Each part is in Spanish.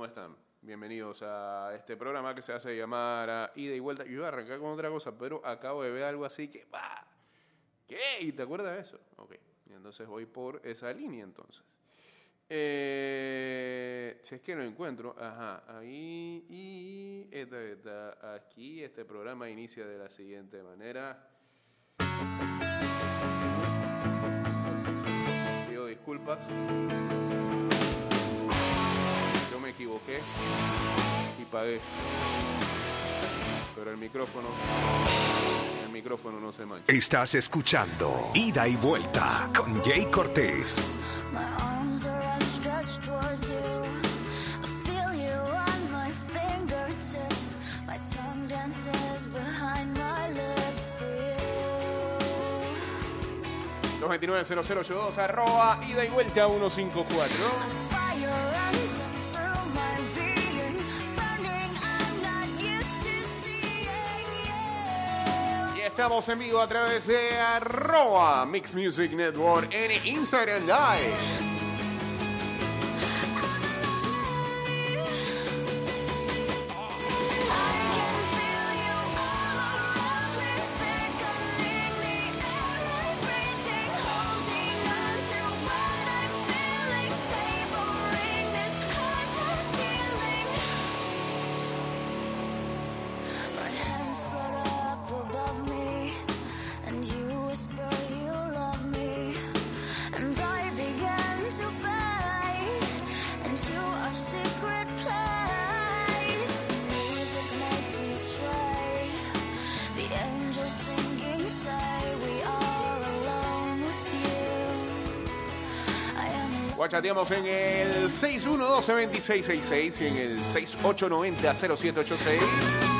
¿Cómo están? Bienvenidos a este programa que se hace llamar a Ida y Vuelta. Yo iba a arrancar con otra cosa, pero acabo de ver algo así que, ¡bah! ¿Qué? ¿Y te acuerdas de eso? Ok, entonces voy por esa línea entonces. Eh, si es que lo encuentro, ajá, ahí y esta, esta, aquí este programa inicia de la siguiente manera. Pido disculpas. Me equivoqué y pagué. Pero el micrófono, el micrófono no se mancha. Estás escuchando Ida y Vuelta con Jay Cortés. My arms are outstretched towards you. I feel you on my fingertips. My tongue dances behind my lips for you. 229-0082, arroba, ida y vuelta 154. Estamos en vivo a través de arroba Mix Music Network en Instagram Live. Guachateamos en el 612-2666 y en el 6890-0786.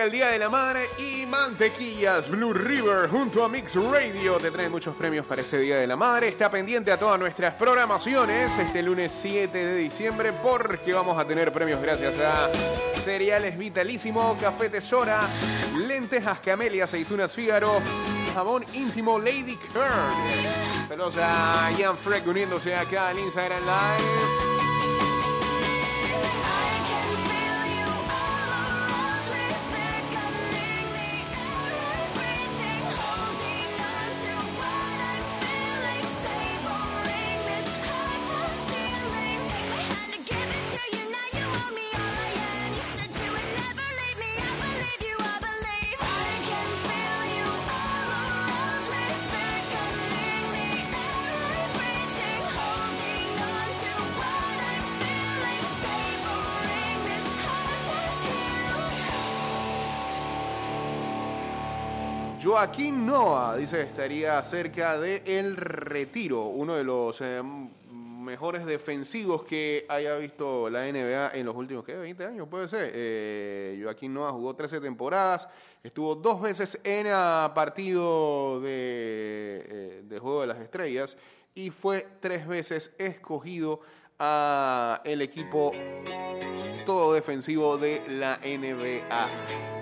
El Día de la Madre y Mantequillas Blue River junto a Mix Radio te traen muchos premios para este Día de la Madre. Está pendiente a todas nuestras programaciones este lunes 7 de diciembre porque vamos a tener premios gracias a Cereales Vitalísimo, Café Tesora, Lentejas Camelia, Aceitunas Fígaro, Jamón Íntimo Lady Kern. Saludos a Ian Freck uniéndose acá al Instagram Live. Joaquín Noah dice estaría cerca de El Retiro, uno de los eh, mejores defensivos que haya visto la NBA en los últimos ¿qué? 20 años, puede ser. Eh, Joaquín Noah jugó 13 temporadas, estuvo dos veces en el partido de, eh, de Juego de las Estrellas y fue tres veces escogido a el equipo todo defensivo de la NBA.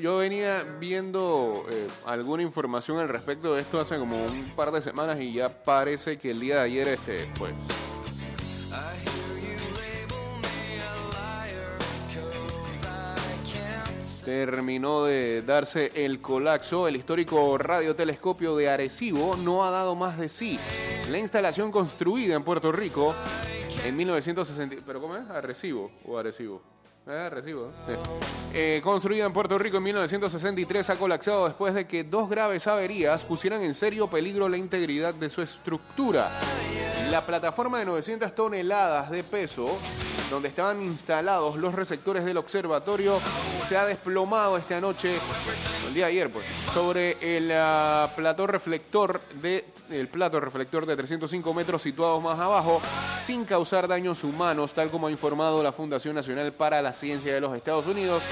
Yo, venía viendo eh, alguna información al respecto de esto hace como un par de semanas y ya parece que el día de ayer, este, pues, terminó de darse el colapso. El histórico radiotelescopio de Arecibo no ha dado más de sí. La instalación construida en Puerto Rico en 1960. ¿Pero cómo es? ¿Arecibo o Arecibo? Arecibo. ¿eh? Eh, construida en Puerto Rico en 1963 ha colapsado después de que dos graves averías pusieran en serio peligro la integridad de su estructura. La plataforma de 900 toneladas de peso, donde estaban instalados los receptores del observatorio, se ha desplomado esta noche, el día de ayer, pues, sobre el ah, plató reflector de plato reflector de 305 metros situados más abajo, sin causar daños humanos, tal como ha informado la Fundación Nacional para la Ciencia de los Estados Unidos,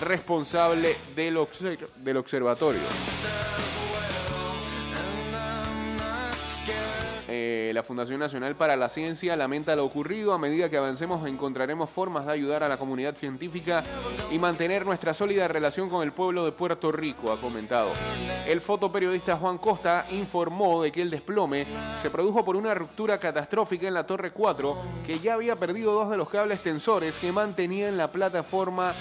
responsable del observatorio. Eh, la Fundación Nacional para la Ciencia lamenta lo ocurrido. A medida que avancemos encontraremos formas de ayudar a la comunidad científica y mantener nuestra sólida relación con el pueblo de Puerto Rico, ha comentado. El fotoperiodista Juan Costa informó de que el desplome se produjo por una ruptura catastrófica en la Torre 4 que ya había perdido dos de los cables tensores que mantenían la plataforma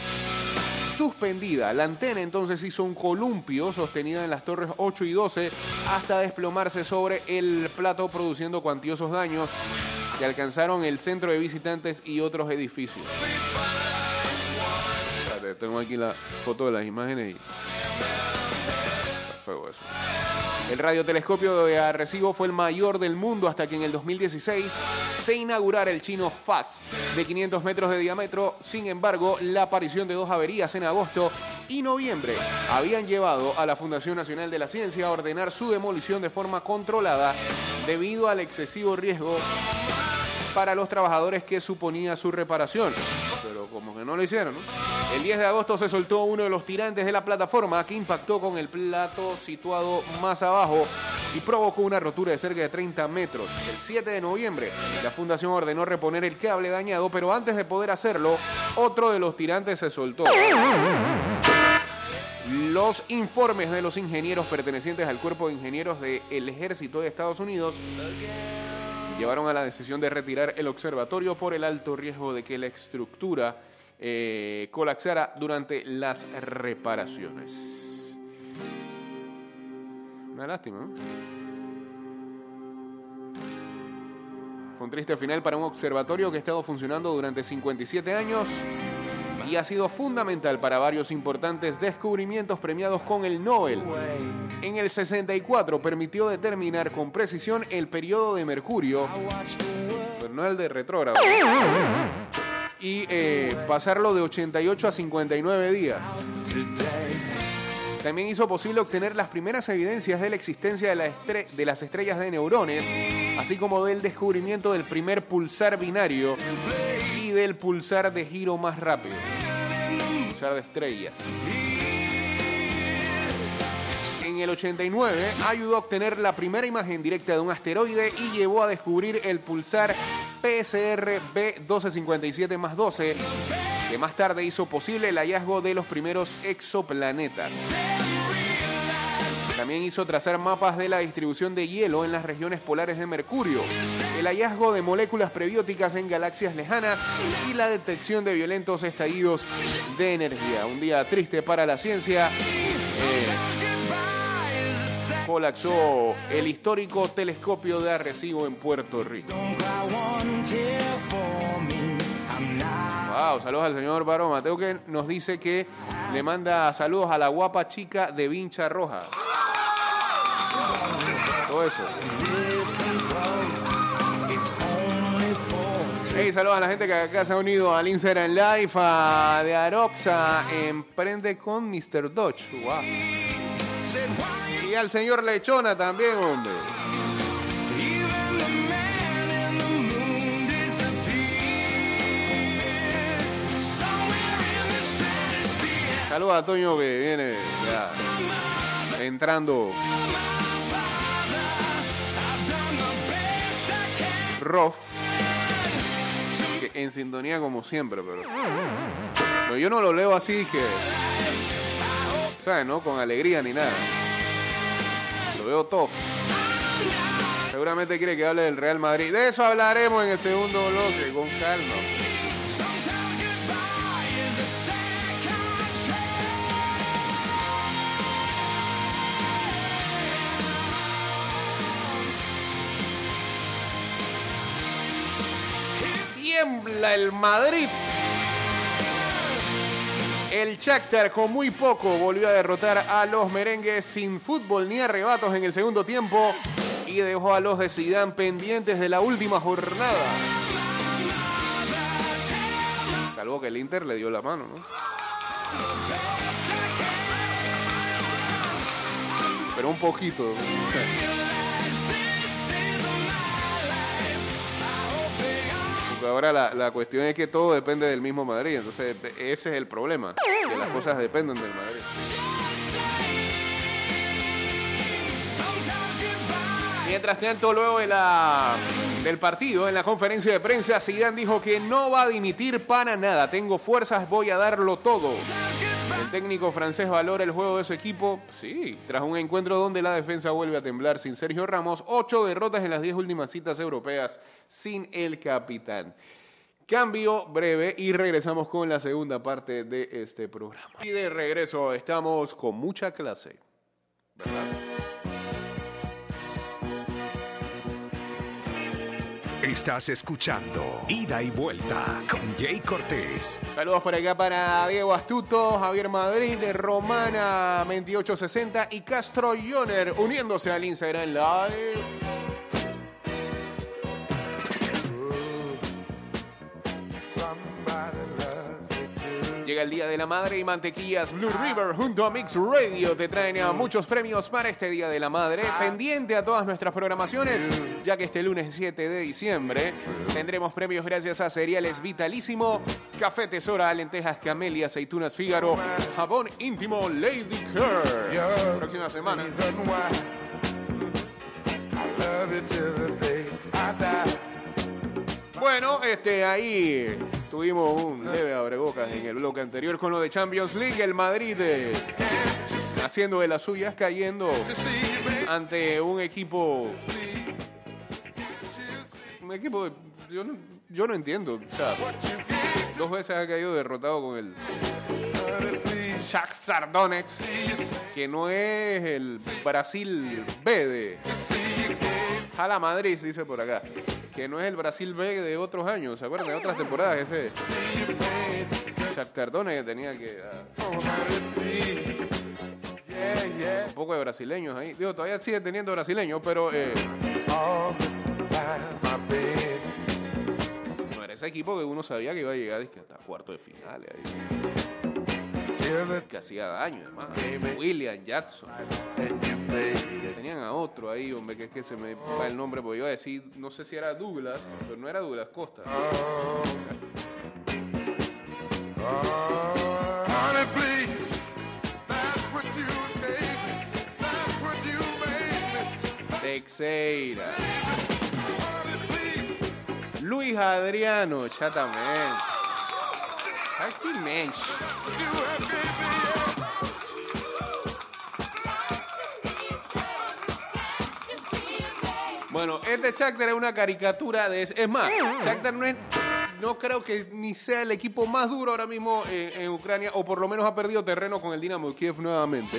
suspendida. La antena entonces hizo un columpio sostenida en las torres 8 y 12 hasta desplomarse sobre el plato produciendo cuantiosos daños que alcanzaron el centro de visitantes y otros edificios. Espérate, tengo aquí la foto de las imágenes y... Está feo eso. El radiotelescopio de Arecibo fue el mayor del mundo hasta que en el 2016 se inaugurara el chino FAS de 500 metros de diámetro. Sin embargo, la aparición de dos averías en agosto y noviembre habían llevado a la Fundación Nacional de la Ciencia a ordenar su demolición de forma controlada debido al excesivo riesgo para los trabajadores que suponía su reparación. Pero como que no lo hicieron, ¿no? El 10 de agosto se soltó uno de los tirantes de la plataforma que impactó con el plato situado más abajo y provocó una rotura de cerca de 30 metros. El 7 de noviembre, la fundación ordenó reponer el cable dañado, pero antes de poder hacerlo, otro de los tirantes se soltó. Los informes de los ingenieros pertenecientes al cuerpo de ingenieros del ejército de Estados Unidos llevaron a la decisión de retirar el observatorio por el alto riesgo de que la estructura eh, durante las reparaciones. Una lástima. Fue un triste final para un observatorio que ha estado funcionando durante 57 años y ha sido fundamental para varios importantes descubrimientos premiados con el Nobel. En el 64 permitió determinar con precisión el periodo de Mercurio, pero de retrógrado, y eh, pasarlo de 88 a 59 días. También hizo posible obtener las primeras evidencias de la existencia de, de las estrellas de neurones, así como del descubrimiento del primer pulsar binario y del pulsar de giro más rápido. Pulsar de estrellas. En el 89 ayudó a obtener la primera imagen directa de un asteroide y llevó a descubrir el pulsar PSR B1257 más 12, que más tarde hizo posible el hallazgo de los primeros exoplanetas. También hizo trazar mapas de la distribución de hielo en las regiones polares de Mercurio, el hallazgo de moléculas prebióticas en galaxias lejanas y la detección de violentos estallidos de energía. Un día triste para la ciencia. Eh, colapsó el histórico telescopio de Arecibo en Puerto Rico. Wow, saludos al señor Barón Mateo que nos dice que le manda saludos a la guapa chica de Vincha Roja. Todo eso. Hey, saludos a la gente que acá se ha unido al Instagram Live, a de Aroxa, Emprende con Mr. Dodge. Wow. Y al señor Lechona también, hombre. Saludos a Toño que viene entrando. Rof. En sintonía como siempre, pero yo no lo leo así que. ¿Sabes? No con alegría ni nada. Lo veo top. Seguramente quiere que hable del Real Madrid. De eso hablaremos en el segundo bloque, con calma. Tiembla el Madrid. El Shakhtar con muy poco volvió a derrotar a los merengues sin fútbol ni arrebatos en el segundo tiempo y dejó a los de Zidane pendientes de la última jornada. Salvo que el Inter le dio la mano, ¿no? Pero un poquito. Ahora la, la cuestión es que todo depende del mismo Madrid. Entonces, ese es el problema. Que las cosas dependen del Madrid. Mientras tanto, luego de la, del partido, en la conferencia de prensa, Zidane dijo que no va a dimitir para nada. Tengo fuerzas, voy a darlo todo. El técnico francés valora el juego de su equipo. Sí, tras un encuentro donde la defensa vuelve a temblar sin Sergio Ramos, ocho derrotas en las diez últimas citas europeas sin el capitán. Cambio breve y regresamos con la segunda parte de este programa. Y de regreso estamos con mucha clase. ¿Verdad? Estás escuchando Ida y Vuelta con Jay Cortés. Saludos por acá para Diego Astuto, Javier Madrid, Romana 2860 y Castro Joner uniéndose al Instagram Live. Llega el Día de la Madre y Mantequillas Blue River junto a Mix Radio te traen a muchos premios para este Día de la Madre. Pendiente a todas nuestras programaciones, ya que este lunes 7 de diciembre tendremos premios gracias a Cereales Vitalísimo, Café Tesora, Lentejas Camelia, Aceitunas Fígaro, Jabón Íntimo Lady Care. Próxima semana. Bueno, este, ahí tuvimos un leve abrebocas en el bloque anterior con lo de Champions League. El Madrid eh, haciendo de las suyas, cayendo ante un equipo. Un equipo. de- yo, no, yo no entiendo. O dos veces ha caído derrotado con el. Shakhtar Donetsk, que no es el Brasil B de. Jala Madrid, se dice por acá. Que no es el Brasil B de otros años, ¿se acuerdan? De otras temporadas, ese. Shakhtar Donetsk tenía que. ah, un poco de brasileños ahí. Digo, todavía sigue teniendo brasileños, pero. eh, no era ese equipo que uno sabía que iba a llegar hasta cuarto de finales. Ahí. Que hacía daño, además. William Jackson. Tenían a otro ahí, hombre, que es que se me va el nombre, porque iba a decir, no sé si era Douglas, pero no era Douglas Costa. Teixeira. Luis Adriano, chatamente. Aqui mente. Bueno, este Shakhtar es una caricatura de... Es más, Shakhtar no es... No creo que ni sea el equipo más duro ahora mismo en, en Ucrania, o por lo menos ha perdido terreno con el Dinamo de Kiev nuevamente.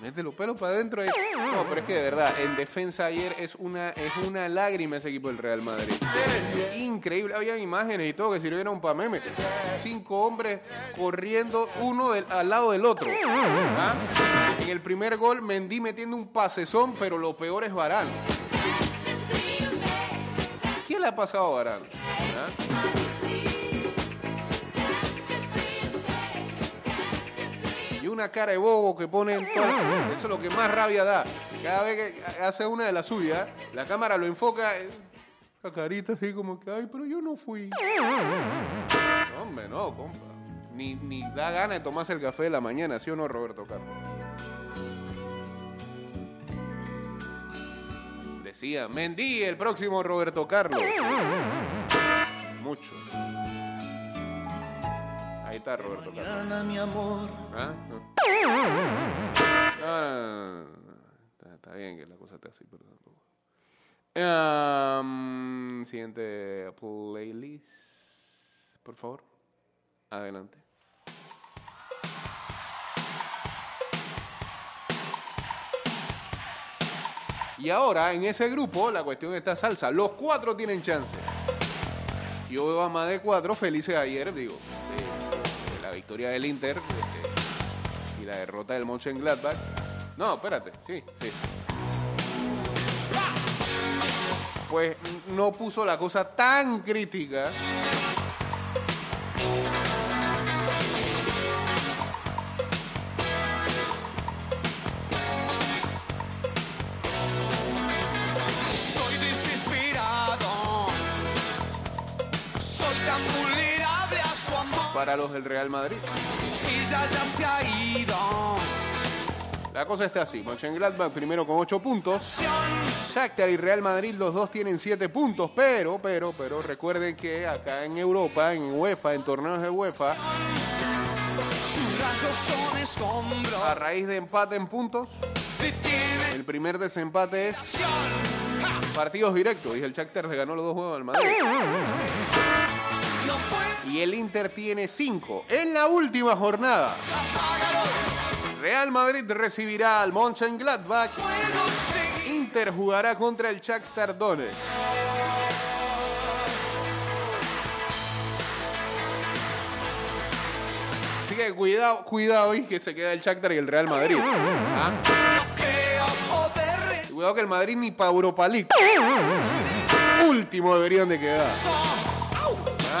Mete los pelos para adentro ahí. No, pero es que de verdad, en defensa ayer es una, es una lágrima ese equipo del Real Madrid. Increíble, había imágenes y todo que sirvieron para meme. Cinco hombres corriendo uno al lado del otro. ¿Ah? En el primer gol, Mendy metiendo un pasezón, pero lo peor es Varane. ¿Qué le ha pasado a Varane? ¿Ah? Una cara de bobo que pone en todo. Eso es lo que más rabia da. Cada vez que hace una de las suyas, la cámara lo enfoca. eh, La carita así como que, ay, pero yo no fui. No, hombre, no, compa. Ni, ni da gana de tomarse el café de la mañana, ¿sí o no, Roberto Carlos? Decía, Mendy, el próximo Roberto Carlos. Mucho. Está Roberto Carlos. Mañana, mi amor. ¿Ah? No. No. Está, está bien que la cosa esté así, pero tampoco. Am, siguiente playlist, por favor. Adelante. Y ahora, en ese grupo, la cuestión está salsa. Los cuatro tienen chance. Yo veo a más de cuatro felices ayer, digo, victoria del Inter este, y la derrota del Mönchengladbach. No, espérate, sí, sí. Pues no puso la cosa tan crítica. Para los del Real Madrid. Ella ya se ha ido. La cosa está así. Mönchengladbach primero con 8 puntos. Shakhtar y Real Madrid los dos tienen 7 puntos, pero, pero, pero recuerden que acá en Europa, en UEFA, en torneos de UEFA, a raíz de empate en puntos, el primer desempate es partidos directos y el Shakhtar le ganó los dos juegos al Madrid. Y el Inter tiene 5 en la última jornada. Real Madrid recibirá al Mönchengladbach. Inter jugará contra el Shakhtar Donetsk. Así que cuidado, cuidado y que se queda el Shakhtar y el Real Madrid. ¿Ah? Cuidado que el Madrid ni para Europa League. Último deberían de quedar.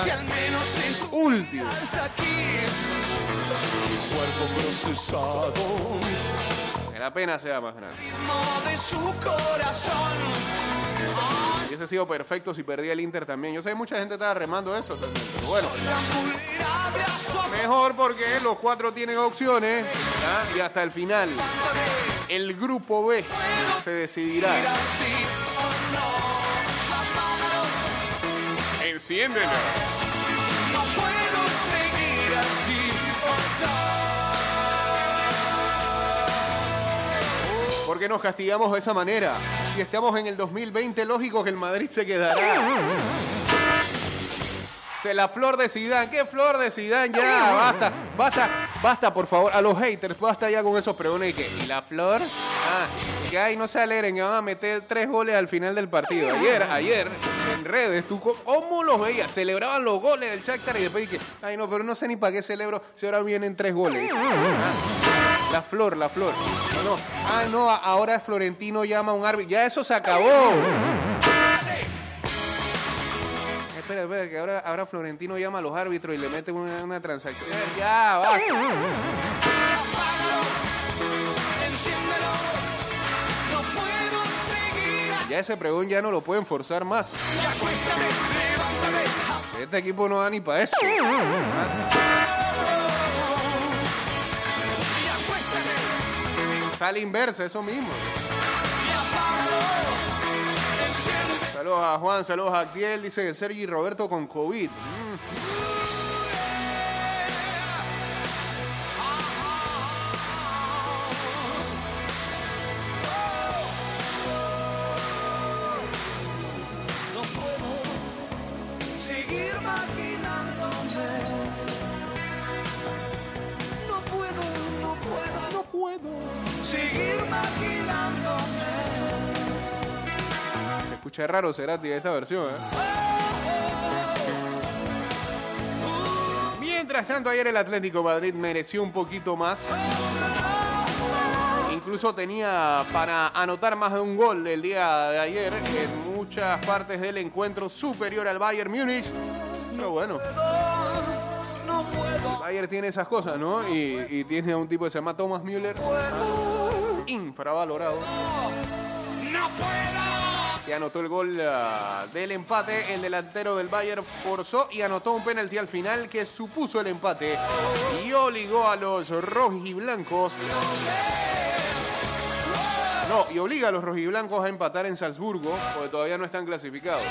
Regresar. Au. Si al menos Último. aquí. Cuerpo procesado. Que la pena sea más grande. De su corazón. Hubiese sido perfecto si perdía el Inter también. Yo sé que mucha gente estaba remando eso también. Pero bueno, mejor porque los cuatro tienen opciones. Y hasta el final, el grupo B se decidirá. Enciéndelo. No puedo seguir así. ¿Por qué nos castigamos de esa manera? Si estamos en el 2020, lógico que el Madrid se quedará. Se la flor de Zidane. ¿Qué flor de Zidane? Ya, basta, basta, basta, por favor. A los haters, basta ya con esos pregones. ¿Y qué? ¿Y la flor? Ah, que ay, no se alegren, que van a meter tres goles al final del partido. Ayer, ayer, en redes, ¿tú cómo los veías? Celebraban los goles del Shakhtar y después dije, ay, no, pero no sé ni para qué celebro si ahora vienen tres goles. Ah, la flor, la flor. No, no. Ah, no, ahora Florentino llama a un árbitro. Ya eso se acabó. Espera, espera, que ahora, ahora Florentino llama a los árbitros y le mete una, una transacción. Ya, va. Ya ese pregón ya no lo pueden forzar más. Este equipo no da ni para eso. Sale inversa, eso mismo. Saludos a Juan, saludos a Actiel. Dice Sergi Roberto con COVID. Mm. Se escucha raro Cerati esta versión, ¿eh? Mientras tanto, ayer el Atlético Madrid mereció un poquito más. Incluso tenía para anotar más de un gol el día de ayer en muchas partes del encuentro superior al Bayern Múnich. Pero bueno, Bayern tiene esas cosas, ¿no? Y, y tiene a un tipo que se llama Thomas Müller, infravalorado, no puedo. Que anotó el gol ah, del empate. El delantero del Bayern forzó y anotó un penalti al final que supuso el empate y obligó a los rojiblancos. No, y obliga a los rojiblancos a empatar en Salzburgo, porque todavía no están clasificados.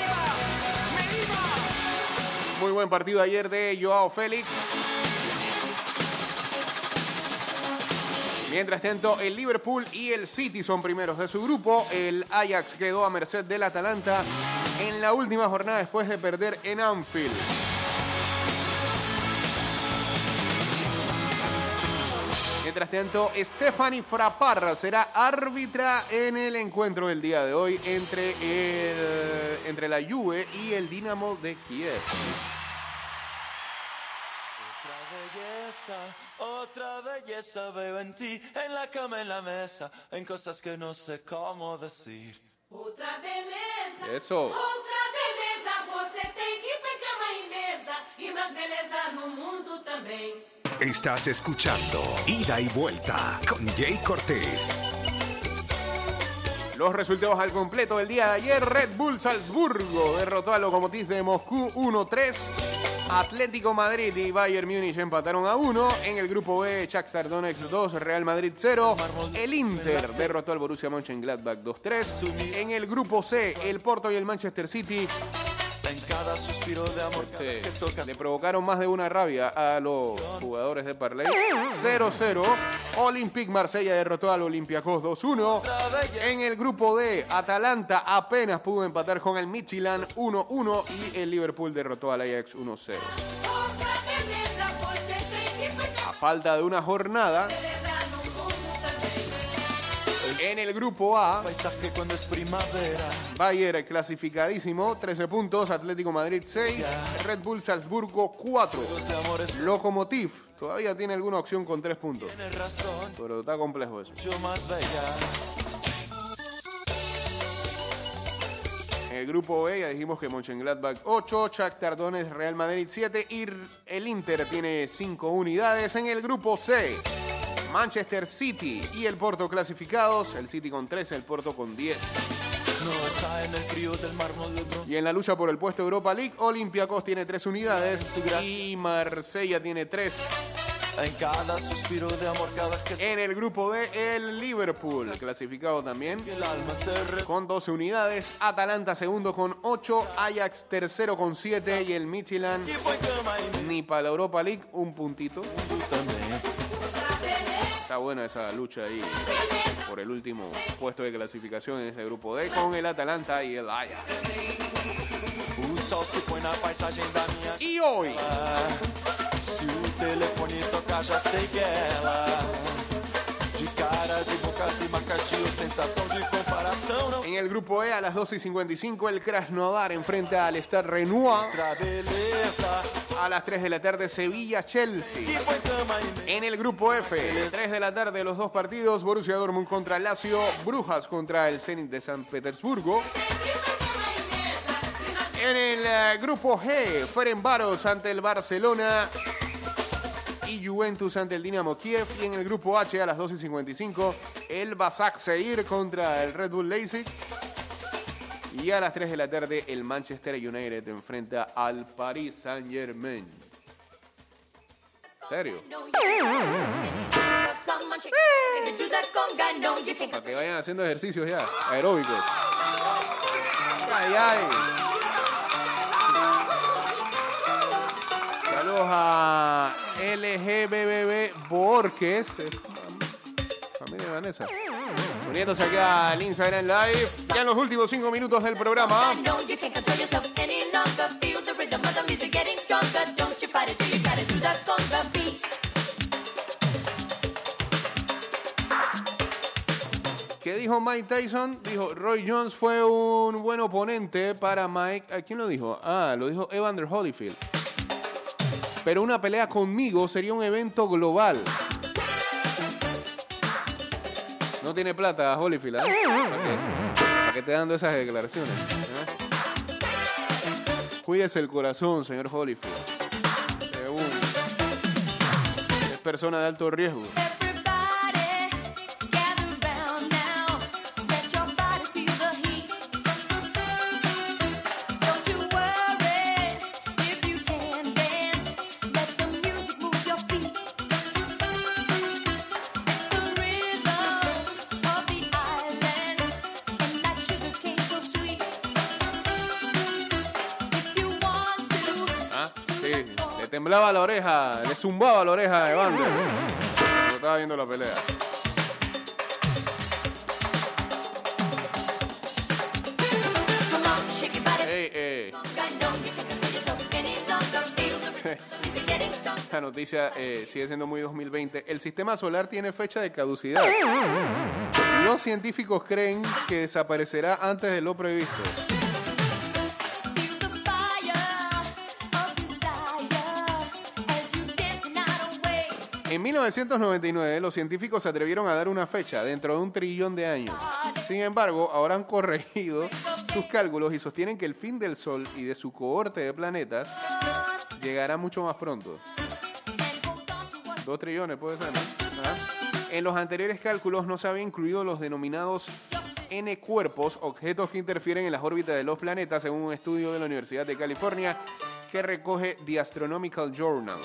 Muy buen partido ayer de Joao Félix. Mientras tanto, el Liverpool y el City son primeros de su grupo. El Ajax quedó a merced del Atalanta en la última jornada después de perder en Anfield. Mientras tanto, Stephanie Fraparra será árbitra en el encuentro del día de hoy entre, entre la Juve y el Dinamo de Kiev. Otra belleza, otra belleza veo en ti, en la cama, en la mesa, en cosas que no sé cómo decir. Outra beleza, Eso. outra beleza, você tem que ter cama e mesa e mais beleza no mundo também. Estás escuchando Ida y Vuelta con Jay Cortés. Los resultados al completo del día de ayer. Red Bull Salzburgo derrotó al Lokomotiv de Moscú 1-3. Atlético Madrid y Bayern Múnich empataron a 1. En el grupo B, Shakhtar Donetsk 2, Real Madrid 0. El Inter derrotó al Borussia Mönchengladbach 2-3. En el grupo C, el Porto y el Manchester City En cada suspiro de amor, cada gesto que le provocaron más de una rabia a los jugadores de Parley. 0-0. Olympique Marsella derrotó al Olympiacos 2-1. En el grupo D, Atalanta apenas pudo empatar con el Midtjylland 1-1 y el Liverpool derrotó al Ajax 1-0. Outra beleza, você tem que ter A falta de una jornada, en el grupo A, paisaje cuando es primavera. Bayern clasificadísimo, 13 puntos, Atlético Madrid 6, Red Bull Salzburgo 4. Los de amores Lokomotiv todavía tiene alguna opción con 3 puntos, pero está complejo eso. En el grupo B ya dijimos que Mönchengladbach 8, Shakhtar Donetsk, Real Madrid 7 y el Inter tiene 5 unidades. En el grupo C, Manchester City y el Porto clasificados, el City con 13, el Porto con 10. No está en el frío del mármol de bronce. Y en la lucha por el puesto Europa League, Olympiacos tiene 3 unidades y Marsella tiene 3. En cada suspiro de amor, cada gesto En el grupo D, el Liverpool clasificado también. re... con 12 unidades, Atalanta segundo con 8, Ajax tercero con 7 y el y ni para la Europa League un puntito. también. Está buena esa lucha ahí por el último puesto de clasificación en ese grupo D con el Atalanta y el Ajax. O sol el grupo E a las 12 y 55, el Krasnodar enfrenta al Stade Renoir. A las 3 de la tarde, Sevilla-Chelsea. En el grupo F, 3 de la tarde, los dos partidos, Borussia Dortmund contra Lazio, Brujas contra el Zenit de San Petersburgo. En el eh, grupo G, Ferencváros ante el Barcelona y Juventus ante el Dinamo Kiev. Y en el grupo H, a las 2 y 55, el Basak Seir contra el Red Bull Leipzig. Y a las 3 de la tarde, el Manchester United enfrenta al Paris Saint Germain. ¿Serio? Para que vayan haciendo ejercicios ya, aeróbicos. Ay, ay. Saludos a LGBBB Borges. Familia de Vanessa. Uniéndose aquí al Instagram Live. Ya en los últimos cinco minutos del programa. ¿Qué dijo Mike Tyson? Dijo, Roy Jones fue un buen oponente para Mike. ¿A quién lo dijo? Ah, lo dijo Evander Holyfield. Pero una pelea conmigo sería un evento global. No tiene plata Holyfield, ¿eh? ¿Para qué? ¿Para qué te dando esas declaraciones? ¿eh? Cuídese el corazón, señor Holyfield. Es persona de alto riesgo. temblaba la oreja, le zumbaba la oreja de Evander. Estaba viendo la pelea. La noticia eh, sigue siendo muy 2020. El sistema solar tiene fecha de caducidad. Los científicos creen que desaparecerá antes de lo previsto. En 1999, los científicos se atrevieron a dar una fecha dentro de un trillón de años. Sin embargo, ahora han corregido sus cálculos y sostienen que el fin del Sol y de su cohorte de planetas llegará mucho más pronto. Dos trillones puede ser, ¿no? En los anteriores cálculos no se habían incluido los denominados N cuerpos, objetos que interfieren en las órbitas de los planetas, según un estudio de la Universidad de California que recoge The Astronomical Journal.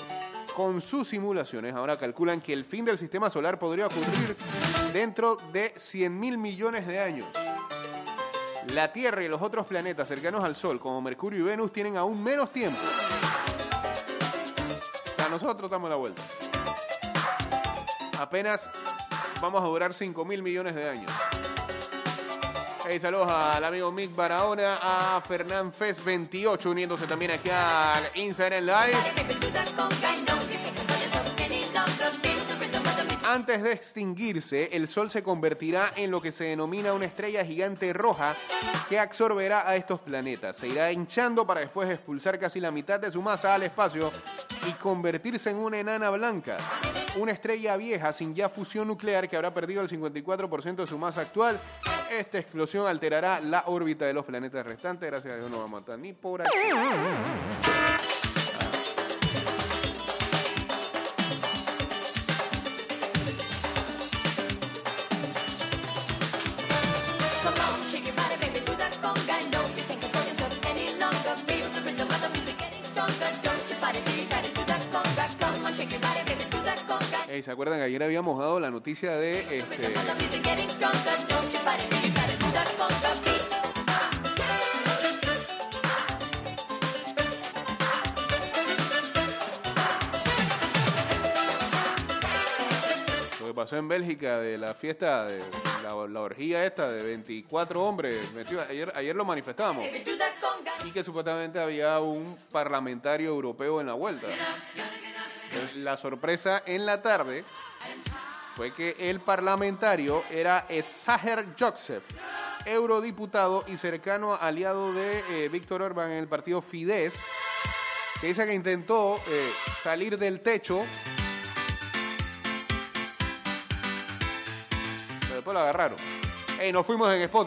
Con sus simulaciones, ahora calculan que el fin del sistema solar podría ocurrir dentro de 100 mil millones de años. La Tierra y los otros planetas cercanos al Sol, como Mercurio y Venus, tienen aún menos tiempo. A nosotros damos la vuelta. Apenas vamos a durar 5 mil millones de años. Hey, saludos al amigo Mick Barahona, a Fernán Fest 28 uniéndose también aquí al Instagram Live. Antes de extinguirse, el Sol se convertirá en lo que se denomina una estrella gigante roja que absorberá a estos planetas. Se irá hinchando para después expulsar casi la mitad de su masa al espacio y convertirse en una enana blanca. Una estrella vieja sin ya fusión nuclear que habrá perdido el 54% de su masa actual. Esta explosión alterará la órbita de los planetas restantes. Gracias a Dios no vamos a matar ni por aquí. ¿Se acuerdan ayer habíamos dado la noticia de este, pasó en Bélgica de la fiesta, de la, la orgía esta de 24 hombres, metidos- ayer, ayer lo conga. y que supuestamente había un parlamentario europeo en la vuelta. La sorpresa en la tarde fue que el parlamentario era Saher Joseph, eurodiputado y cercano aliado de eh, Víctor Orbán en el partido Fidesz, que dice que intentó eh, salir del techo después lo agarraron. Ey, nos fuimos en Spotify.